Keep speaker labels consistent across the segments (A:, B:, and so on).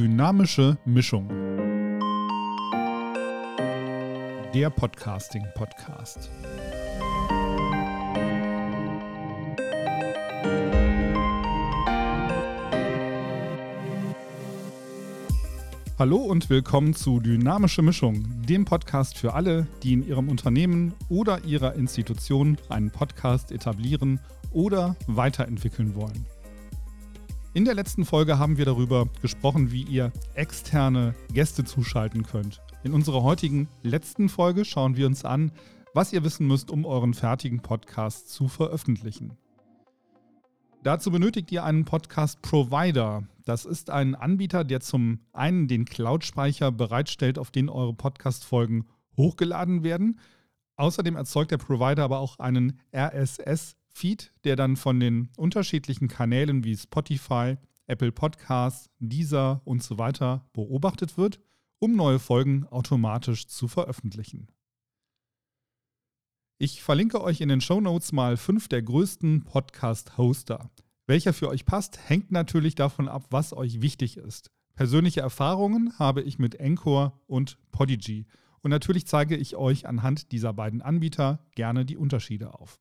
A: Dynamische Mischung. Der Podcasting-Podcast. Hallo und willkommen zu Dynamische Mischung, dem Podcast für alle, die in ihrem Unternehmen oder ihrer Institution einen Podcast etablieren oder weiterentwickeln wollen. In der letzten Folge haben wir darüber gesprochen, wie ihr externe Gäste zuschalten könnt. In unserer heutigen letzten Folge schauen wir uns an, was ihr wissen müsst, um euren fertigen Podcast zu veröffentlichen. Dazu benötigt ihr einen Podcast-Provider. Das ist ein Anbieter, der zum einen den Cloud-Speicher bereitstellt, auf den eure Podcast-Folgen hochgeladen werden. Außerdem erzeugt der Provider aber auch einen RSS Feed, der dann von den unterschiedlichen Kanälen wie Spotify, Apple Podcasts, Deezer und so weiter beobachtet wird, um neue Folgen automatisch zu veröffentlichen. Ich verlinke euch in den Show Notes mal fünf der größten Podcast-Hoster. Welcher für euch passt, hängt natürlich davon ab, was euch wichtig ist. Persönliche Erfahrungen habe ich mit Encore und Podigy. Und natürlich zeige ich euch anhand dieser beiden Anbieter gerne die Unterschiede auf.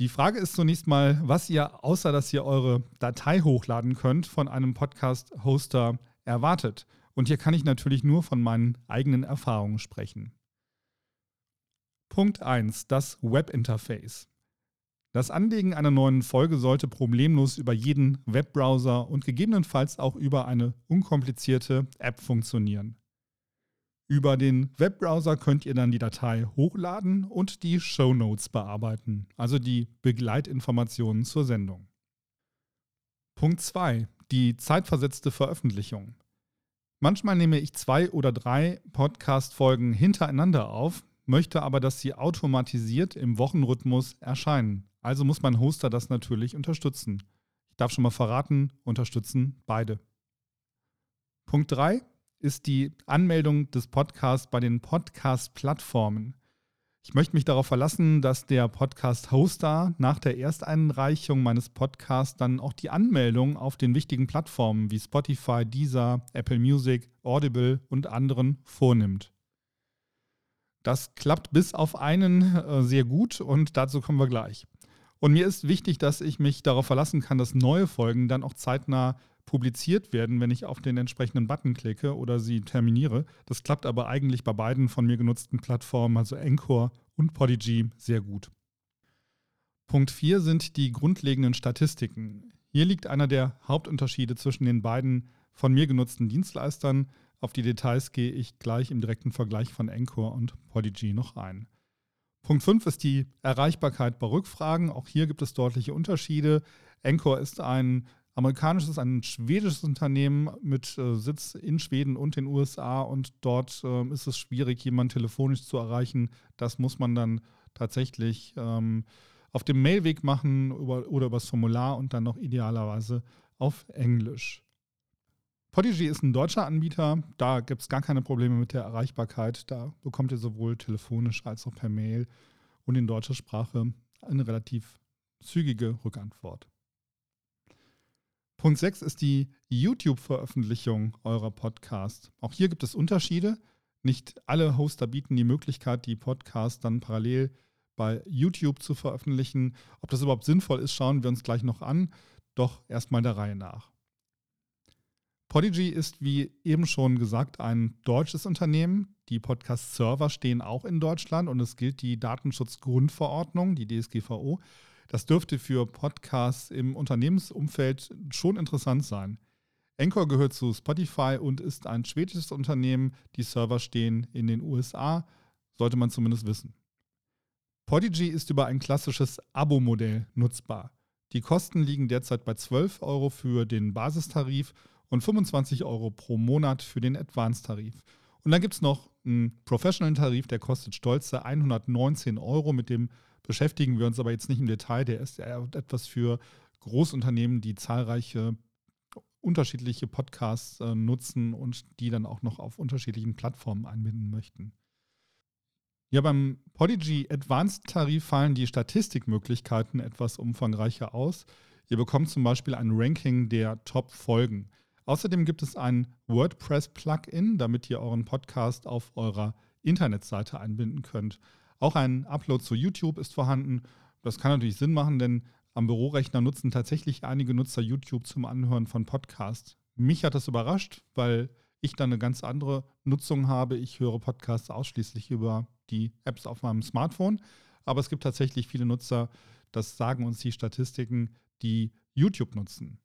A: Die Frage ist zunächst mal, was ihr, außer dass ihr eure Datei hochladen könnt, von einem Podcast-Hoster erwartet. Und hier kann ich natürlich nur von meinen eigenen Erfahrungen sprechen. Punkt 1. Das Webinterface. Das Anlegen einer neuen Folge sollte problemlos über jeden Webbrowser und gegebenenfalls auch über eine unkomplizierte App funktionieren. Über den Webbrowser könnt ihr dann die Datei hochladen und die Show Notes bearbeiten, also die Begleitinformationen zur Sendung. Punkt 2. Die zeitversetzte Veröffentlichung. Manchmal nehme ich zwei oder drei Podcast-Folgen hintereinander auf, möchte aber, dass sie automatisiert im Wochenrhythmus erscheinen. Also muss mein Hoster das natürlich unterstützen. Ich darf schon mal verraten, unterstützen beide. Punkt 3 ist die Anmeldung des Podcasts bei den Podcast-Plattformen. Ich möchte mich darauf verlassen, dass der Podcast-Hoster nach der Ersteinreichung meines Podcasts dann auch die Anmeldung auf den wichtigen Plattformen wie Spotify, Deezer, Apple Music, Audible und anderen vornimmt. Das klappt bis auf einen äh, sehr gut und dazu kommen wir gleich. Und mir ist wichtig, dass ich mich darauf verlassen kann, dass neue Folgen dann auch zeitnah publiziert werden, wenn ich auf den entsprechenden Button klicke oder sie terminiere. Das klappt aber eigentlich bei beiden von mir genutzten Plattformen, also Encore und Podigy, sehr gut. Punkt 4 sind die grundlegenden Statistiken. Hier liegt einer der Hauptunterschiede zwischen den beiden von mir genutzten Dienstleistern. Auf die Details gehe ich gleich im direkten Vergleich von Encore und Podigy noch ein. Punkt 5 ist die Erreichbarkeit bei Rückfragen. Auch hier gibt es deutliche Unterschiede. Encore ist ein amerikanisches, ein schwedisches Unternehmen mit äh, Sitz in Schweden und den USA und dort äh, ist es schwierig, jemanden telefonisch zu erreichen. Das muss man dann tatsächlich ähm, auf dem Mailweg machen über, oder übers Formular und dann noch idealerweise auf Englisch. Podigy ist ein deutscher Anbieter, da gibt es gar keine Probleme mit der Erreichbarkeit. Da bekommt ihr sowohl telefonisch als auch per Mail und in deutscher Sprache eine relativ zügige Rückantwort. Punkt 6 ist die YouTube-Veröffentlichung eurer Podcasts. Auch hier gibt es Unterschiede. Nicht alle Hoster bieten die Möglichkeit, die Podcasts dann parallel bei YouTube zu veröffentlichen. Ob das überhaupt sinnvoll ist, schauen wir uns gleich noch an. Doch erstmal der Reihe nach. Podigy ist, wie eben schon gesagt, ein deutsches Unternehmen. Die Podcast-Server stehen auch in Deutschland und es gilt die Datenschutzgrundverordnung, die DSGVO. Das dürfte für Podcasts im Unternehmensumfeld schon interessant sein. Anchor gehört zu Spotify und ist ein schwedisches Unternehmen. Die Server stehen in den USA, sollte man zumindest wissen. Podigy ist über ein klassisches Abo-Modell nutzbar. Die Kosten liegen derzeit bei 12 Euro für den Basistarif und 25 Euro pro Monat für den Advanced-Tarif. Und dann gibt es noch einen Professional-Tarif, der kostet stolze 119 Euro. Mit dem beschäftigen wir uns aber jetzt nicht im Detail. Der ist eher etwas für Großunternehmen, die zahlreiche unterschiedliche Podcasts äh, nutzen und die dann auch noch auf unterschiedlichen Plattformen einbinden möchten. Ja, beim Podigy Advanced Tarif fallen die Statistikmöglichkeiten etwas umfangreicher aus. Ihr bekommt zum Beispiel ein Ranking der Top-Folgen. Außerdem gibt es ein WordPress-Plugin, damit ihr euren Podcast auf eurer Internetseite einbinden könnt. Auch ein Upload zu YouTube ist vorhanden. Das kann natürlich Sinn machen, denn am Bürorechner nutzen tatsächlich einige Nutzer YouTube zum Anhören von Podcasts. Mich hat das überrascht, weil ich dann eine ganz andere Nutzung habe. Ich höre Podcasts ausschließlich über die Apps auf meinem Smartphone. Aber es gibt tatsächlich viele Nutzer, das sagen uns die Statistiken, die YouTube nutzen.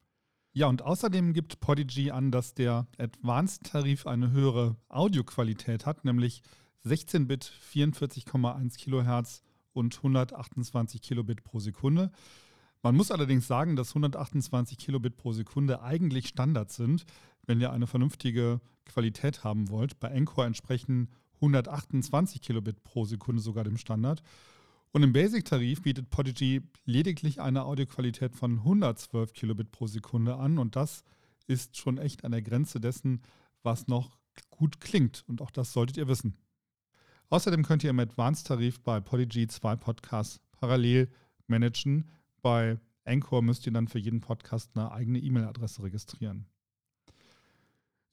A: Ja, und außerdem gibt Podigy an, dass der Advanced-Tarif eine höhere Audioqualität hat, nämlich 16-Bit 44,1 Kilohertz und 128 Kilobit pro Sekunde. Man muss allerdings sagen, dass 128 Kilobit pro Sekunde eigentlich Standard sind, wenn ihr eine vernünftige Qualität haben wollt. Bei Encore entsprechen 128 Kilobit pro Sekunde sogar dem Standard. Und im Basic-Tarif bietet Podigy lediglich eine Audioqualität von 112 Kilobit pro Sekunde an. Und das ist schon echt an der Grenze dessen, was noch gut klingt. Und auch das solltet ihr wissen. Außerdem könnt ihr im Advanced-Tarif bei Podigy zwei Podcasts parallel managen. Bei Anchor müsst ihr dann für jeden Podcast eine eigene E-Mail-Adresse registrieren.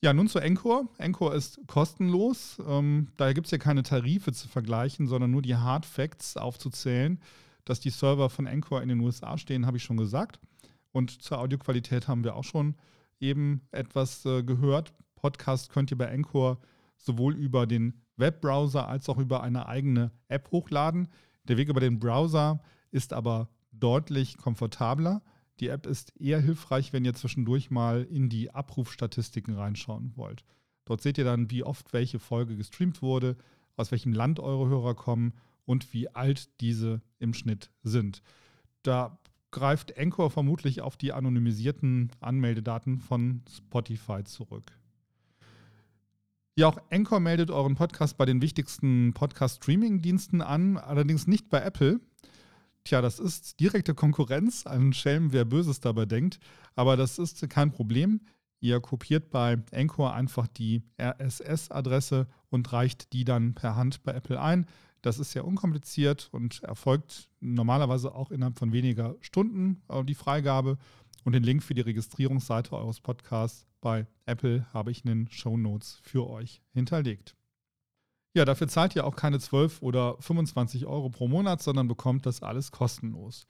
A: Ja, nun zu Encore. Encore ist kostenlos. Ähm, daher gibt es ja keine Tarife zu vergleichen, sondern nur die Hard Facts aufzuzählen. Dass die Server von Encore in den USA stehen, habe ich schon gesagt. Und zur Audioqualität haben wir auch schon eben etwas äh, gehört. Podcast könnt ihr bei Encore sowohl über den Webbrowser als auch über eine eigene App hochladen. Der Weg über den Browser ist aber deutlich komfortabler. Die App ist eher hilfreich, wenn ihr zwischendurch mal in die Abrufstatistiken reinschauen wollt. Dort seht ihr dann, wie oft welche Folge gestreamt wurde, aus welchem Land eure Hörer kommen und wie alt diese im Schnitt sind. Da greift Anchor vermutlich auf die anonymisierten Anmeldedaten von Spotify zurück. Ja, auch Anchor meldet euren Podcast bei den wichtigsten Podcast-Streaming-Diensten an, allerdings nicht bei Apple. Tja, das ist direkte Konkurrenz, ein Schelm, wer Böses dabei denkt, aber das ist kein Problem. Ihr kopiert bei Anchor einfach die RSS-Adresse und reicht die dann per Hand bei Apple ein. Das ist sehr unkompliziert und erfolgt normalerweise auch innerhalb von weniger Stunden äh, die Freigabe. Und den Link für die Registrierungsseite eures Podcasts bei Apple habe ich in den Show Notes für euch hinterlegt. Ja, dafür zahlt ihr auch keine 12 oder 25 Euro pro Monat, sondern bekommt das alles kostenlos.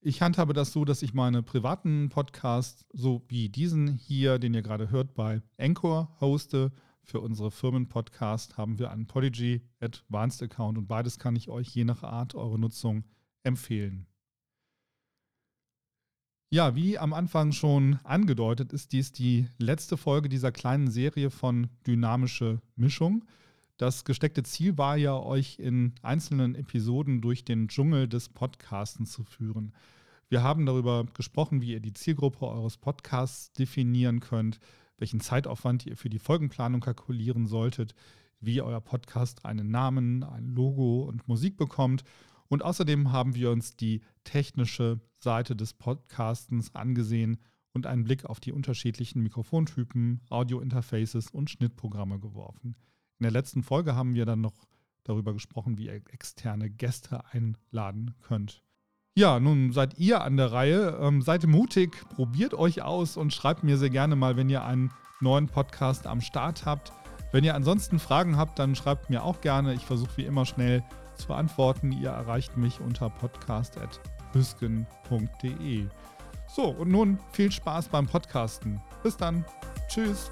A: Ich handhabe das so, dass ich meine privaten Podcasts, so wie diesen hier, den ihr gerade hört, bei Anchor hoste. Für unsere Firmenpodcast haben wir einen Podigy Advanced Account und beides kann ich euch je nach Art eurer Nutzung empfehlen. Ja, wie am Anfang schon angedeutet, ist dies die letzte Folge dieser kleinen Serie von Dynamische Mischung. Das gesteckte Ziel war ja, euch in einzelnen Episoden durch den Dschungel des Podcasten zu führen. Wir haben darüber gesprochen, wie ihr die Zielgruppe eures Podcasts definieren könnt, welchen Zeitaufwand ihr für die Folgenplanung kalkulieren solltet, wie euer Podcast einen Namen, ein Logo und Musik bekommt und außerdem haben wir uns die technische Seite des Podcastens angesehen und einen Blick auf die unterschiedlichen Mikrofontypen, Audiointerfaces und Schnittprogramme geworfen. In der letzten Folge haben wir dann noch darüber gesprochen, wie ihr externe Gäste einladen könnt. Ja, nun seid ihr an der Reihe. Ähm, seid mutig, probiert euch aus und schreibt mir sehr gerne mal, wenn ihr einen neuen Podcast am Start habt. Wenn ihr ansonsten Fragen habt, dann schreibt mir auch gerne. Ich versuche wie immer schnell zu antworten. Ihr erreicht mich unter podcast.hüsken.de. So, und nun viel Spaß beim Podcasten. Bis dann. Tschüss.